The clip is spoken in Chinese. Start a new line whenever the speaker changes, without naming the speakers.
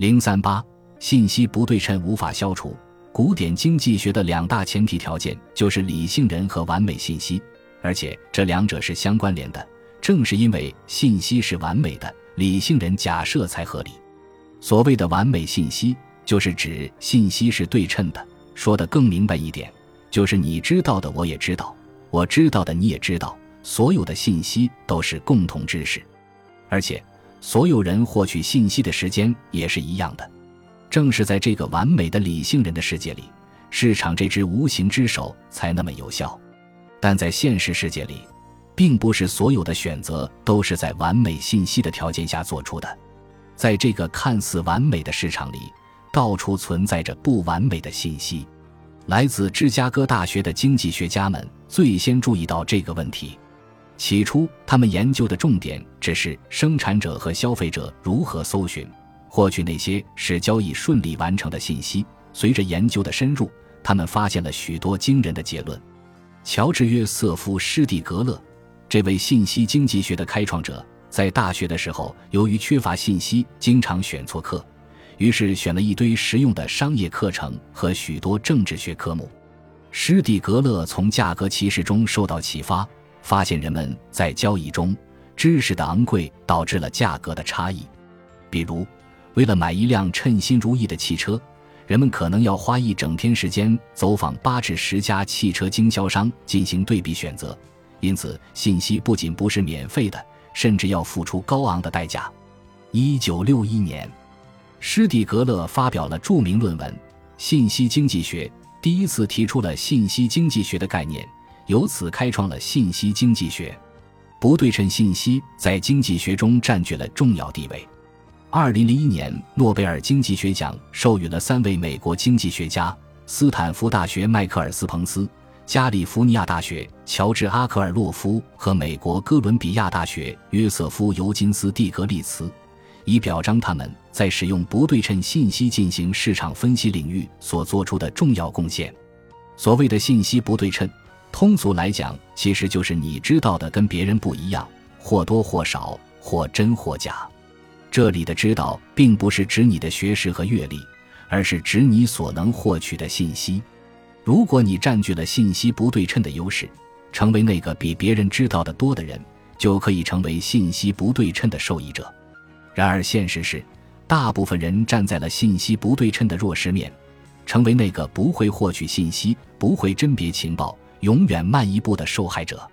零三八，信息不对称无法消除。古典经济学的两大前提条件就是理性人和完美信息，而且这两者是相关联的。正是因为信息是完美的，理性人假设才合理。所谓的完美信息，就是指信息是对称的。说的更明白一点，就是你知道的我也知道，我知道的你也知道，所有的信息都是共同知识，而且所有人获取信息的时间也是一样的。正是在这个完美的理性人的世界里，市场这只无形之手才那么有效。但在现实世界里，并不是所有的选择都是在完美信息的条件下做出的。在这个看似完美的市场里，到处存在着不完美的信息。来自芝加哥大学的经济学家们最先注意到这个问题。起初，他们研究的重点只是生产者和消费者如何搜寻。获取那些使交易顺利完成的信息。随着研究的深入，他们发现了许多惊人的结论。乔治·约瑟夫·施蒂格勒，这位信息经济学的开创者，在大学的时候由于缺乏信息，经常选错课，于是选了一堆实用的商业课程和许多政治学科目。施蒂格勒从价格歧视中受到启发，发现人们在交易中知识的昂贵导致了价格的差异，比如。为了买一辆称心如意的汽车，人们可能要花一整天时间走访八至十家汽车经销商进行对比选择。因此，信息不仅不是免费的，甚至要付出高昂的代价。一九六一年，施蒂格勒发表了著名论文《信息经济学》，第一次提出了信息经济学的概念，由此开创了信息经济学。不对称信息在经济学中占据了重要地位。二零零一年，诺贝尔经济学奖授予了三位美国经济学家：斯坦福大学迈克尔斯彭斯、加利福尼亚大学乔治阿克尔洛夫和美国哥伦比亚大学约瑟夫尤金斯蒂格利茨，以表彰他们在使用不对称信息进行市场分析领域所做出的重要贡献。所谓的信息不对称，通俗来讲，其实就是你知道的跟别人不一样，或多或少，或真或假。这里的知道，并不是指你的学识和阅历，而是指你所能获取的信息。如果你占据了信息不对称的优势，成为那个比别人知道的多的人，就可以成为信息不对称的受益者。然而，现实是，大部分人站在了信息不对称的弱势面，成为那个不会获取信息、不会甄别情报、永远慢一步的受害者。